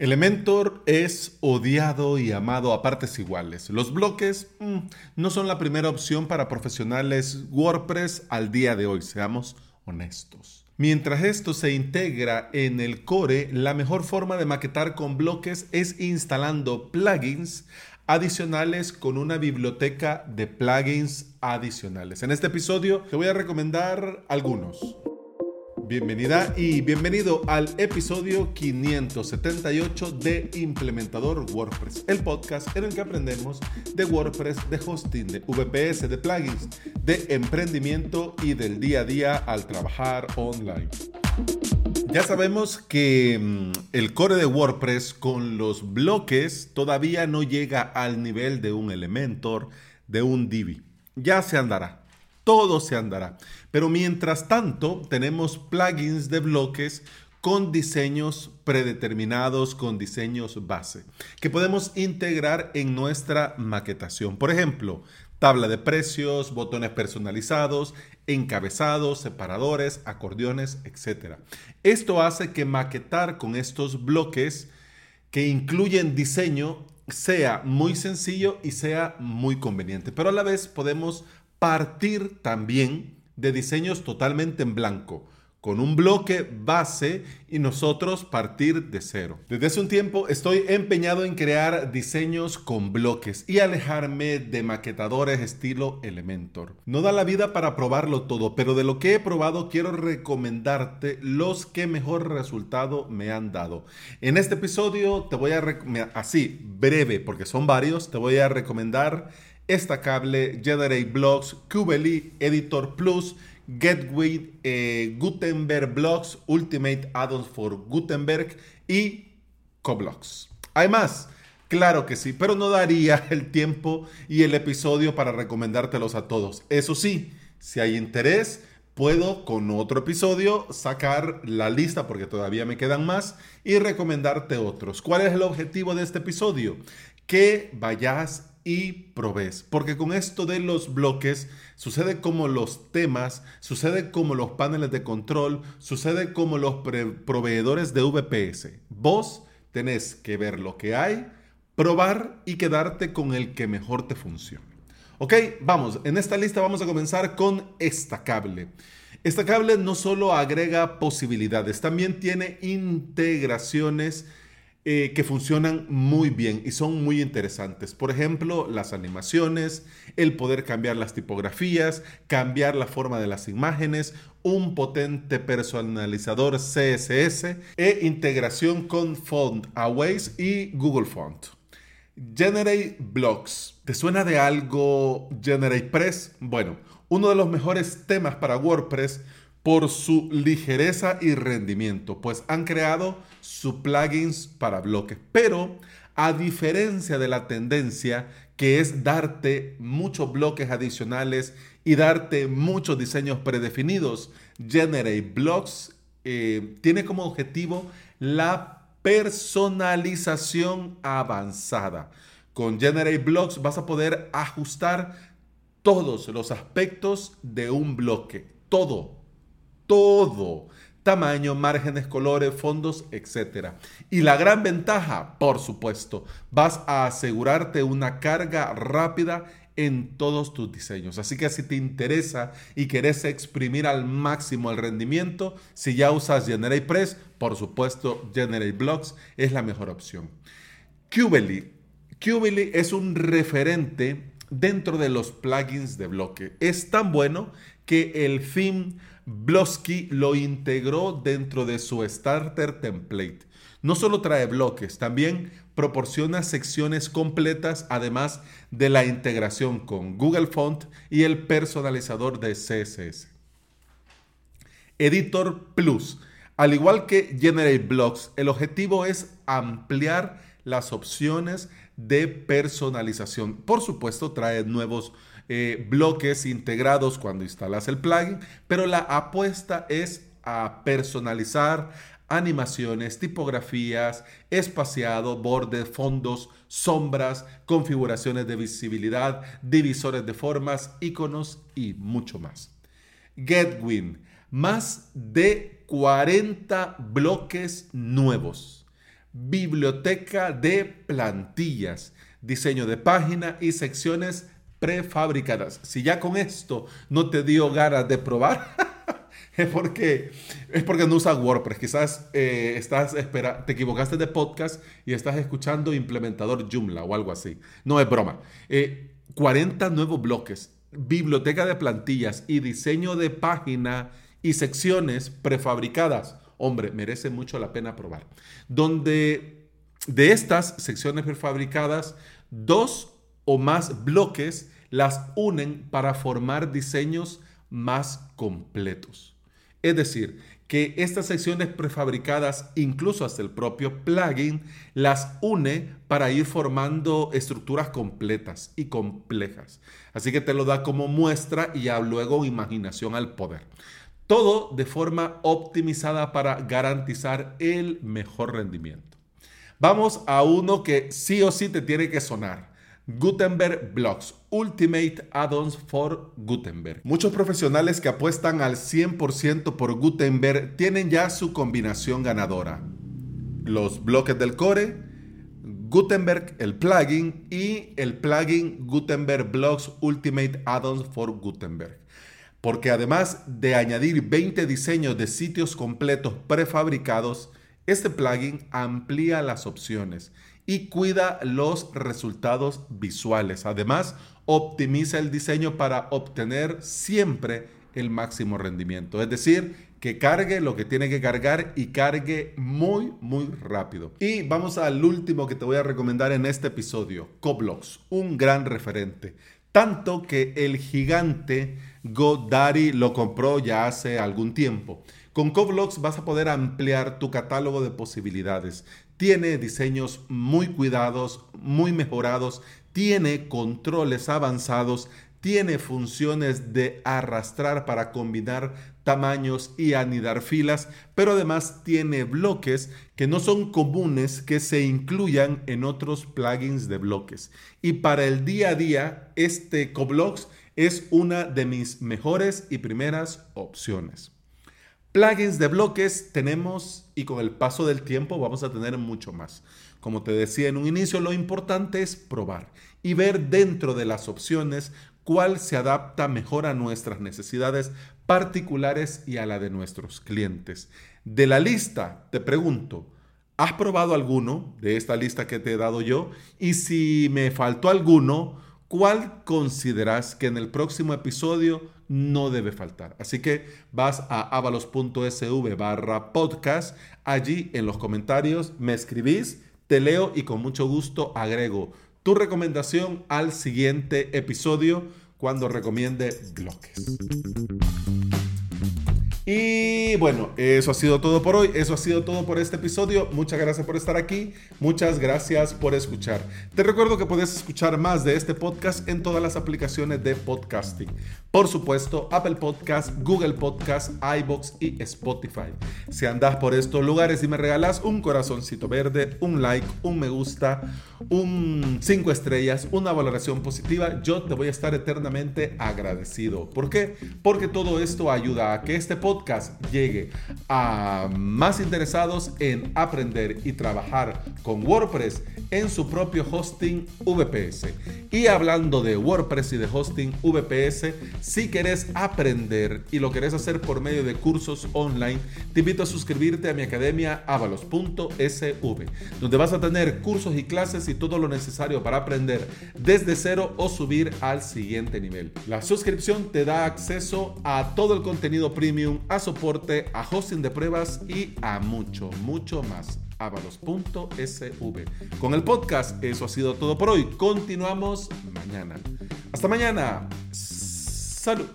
Elementor es odiado y amado a partes iguales. Los bloques mm, no son la primera opción para profesionales WordPress al día de hoy, seamos honestos. Mientras esto se integra en el core, la mejor forma de maquetar con bloques es instalando plugins adicionales con una biblioteca de plugins adicionales. En este episodio te voy a recomendar algunos. Bienvenida y bienvenido al episodio 578 de Implementador WordPress, el podcast en el que aprendemos de WordPress, de hosting, de VPS, de plugins, de emprendimiento y del día a día al trabajar online. Ya sabemos que mm, el core de WordPress con los bloques todavía no llega al nivel de un Elementor, de un Divi. Ya se andará todo se andará. Pero mientras tanto, tenemos plugins de bloques con diseños predeterminados, con diseños base, que podemos integrar en nuestra maquetación. Por ejemplo, tabla de precios, botones personalizados, encabezados, separadores, acordeones, etc. Esto hace que maquetar con estos bloques que incluyen diseño sea muy sencillo y sea muy conveniente, pero a la vez podemos partir también de diseños totalmente en blanco, con un bloque base y nosotros partir de cero. Desde hace un tiempo estoy empeñado en crear diseños con bloques y alejarme de maquetadores estilo Elementor. No da la vida para probarlo todo, pero de lo que he probado quiero recomendarte los que mejor resultado me han dado. En este episodio te voy a, así breve, porque son varios, te voy a recomendar Estacable, Generate Blocks, Qbeli, Editor Plus, Gateway, eh, Gutenberg Blocks, Ultimate Addons for Gutenberg y Coblocks. ¿Hay más? Claro que sí, pero no daría el tiempo y el episodio para recomendártelos a todos. Eso sí, si hay interés, puedo con otro episodio sacar la lista porque todavía me quedan más y recomendarte otros. ¿Cuál es el objetivo de este episodio? Que vayas y probes. Porque con esto de los bloques sucede como los temas, sucede como los paneles de control, sucede como los proveedores de VPS. Vos tenés que ver lo que hay, probar y quedarte con el que mejor te funcione. Ok, vamos, en esta lista vamos a comenzar con esta cable. Esta cable no solo agrega posibilidades, también tiene integraciones eh, que funcionan muy bien y son muy interesantes. Por ejemplo, las animaciones, el poder cambiar las tipografías, cambiar la forma de las imágenes, un potente personalizador CSS e integración con Font Aways y Google Font. Generate Blocks. ¿Te suena de algo Generate Press? Bueno, uno de los mejores temas para WordPress por su ligereza y rendimiento, pues han creado su plugins para bloques. Pero a diferencia de la tendencia que es darte muchos bloques adicionales y darte muchos diseños predefinidos, Generate Blocks eh, tiene como objetivo la personalización avanzada. Con Generate Blocks vas a poder ajustar todos los aspectos de un bloque, todo, todo. Tamaño, márgenes, colores, fondos, etc. Y la gran ventaja, por supuesto, vas a asegurarte una carga rápida en todos tus diseños. Así que si te interesa y querés exprimir al máximo el rendimiento, si ya usas GeneratePress, por supuesto Generate Blocks es la mejor opción. Qbely. Qbely es un referente dentro de los plugins de bloque. Es tan bueno que el theme Blosky lo integró dentro de su starter template. No solo trae bloques, también proporciona secciones completas, además de la integración con Google Font y el personalizador de CSS. Editor Plus. Al igual que Generate Blocks, el objetivo es ampliar las opciones de personalización. Por supuesto, trae nuevos eh, bloques integrados cuando instalas el plugin, pero la apuesta es a personalizar animaciones, tipografías, espaciado, bordes, fondos, sombras, configuraciones de visibilidad, divisores de formas, iconos y mucho más. GetWin, más de 40 bloques nuevos biblioteca de plantillas, diseño de página y secciones prefabricadas. Si ya con esto no te dio ganas de probar, es porque, es porque no usas WordPress. Quizás eh, estás espera, te equivocaste de podcast y estás escuchando implementador Joomla o algo así. No es broma. 40 eh, nuevos bloques, biblioteca de plantillas y diseño de página y secciones prefabricadas. Hombre, merece mucho la pena probar. Donde de estas secciones prefabricadas, dos o más bloques las unen para formar diseños más completos. Es decir, que estas secciones prefabricadas, incluso hasta el propio plugin, las une para ir formando estructuras completas y complejas. Así que te lo da como muestra y ya luego imaginación al poder. Todo de forma optimizada para garantizar el mejor rendimiento. Vamos a uno que sí o sí te tiene que sonar. Gutenberg Blocks, Ultimate Add-ons for Gutenberg. Muchos profesionales que apuestan al 100% por Gutenberg tienen ya su combinación ganadora. Los bloques del core, Gutenberg, el plugin y el plugin Gutenberg Blocks Ultimate Add-ons for Gutenberg. Porque además de añadir 20 diseños de sitios completos prefabricados, este plugin amplía las opciones y cuida los resultados visuales. Además, optimiza el diseño para obtener siempre el máximo rendimiento. Es decir, que cargue lo que tiene que cargar y cargue muy, muy rápido. Y vamos al último que te voy a recomendar en este episodio, Coblox, un gran referente. Tanto que el gigante GoDaddy lo compró ya hace algún tiempo. Con Coblox vas a poder ampliar tu catálogo de posibilidades. Tiene diseños muy cuidados, muy mejorados, tiene controles avanzados, tiene funciones de arrastrar para combinar tamaños y anidar filas, pero además tiene bloques que no son comunes que se incluyan en otros plugins de bloques. Y para el día a día, este Coblox es una de mis mejores y primeras opciones. Plugins de bloques tenemos y con el paso del tiempo vamos a tener mucho más. Como te decía en un inicio, lo importante es probar y ver dentro de las opciones cuál se adapta mejor a nuestras necesidades particulares y a la de nuestros clientes. De la lista, te pregunto, ¿has probado alguno de esta lista que te he dado yo? Y si me faltó alguno, ¿cuál consideras que en el próximo episodio no debe faltar? Así que vas a avalos.sv barra podcast, allí en los comentarios me escribís, te leo y con mucho gusto agrego tu recomendación al siguiente episodio cuando recomiende bloques. Y bueno, eso ha sido todo por hoy, eso ha sido todo por este episodio. Muchas gracias por estar aquí, muchas gracias por escuchar. Te recuerdo que puedes escuchar más de este podcast en todas las aplicaciones de podcasting. Por supuesto, Apple Podcast, Google Podcast, iBox y Spotify. Si andas por estos lugares y me regalas un corazoncito verde, un like, un me gusta, un 5 estrellas, una valoración positiva, yo te voy a estar eternamente agradecido. ¿Por qué? Porque todo esto ayuda a que este podcast a más interesados en aprender y trabajar con WordPress en su propio hosting VPS. Y hablando de WordPress y de hosting VPS, si querés aprender y lo querés hacer por medio de cursos online, te invito a suscribirte a mi academia avalos.sv, donde vas a tener cursos y clases y todo lo necesario para aprender desde cero o subir al siguiente nivel. La suscripción te da acceso a todo el contenido premium a soporte, a hosting de pruebas y a mucho, mucho más. avalos.sv. Con el podcast, eso ha sido todo por hoy. Continuamos mañana. Hasta mañana. Salud.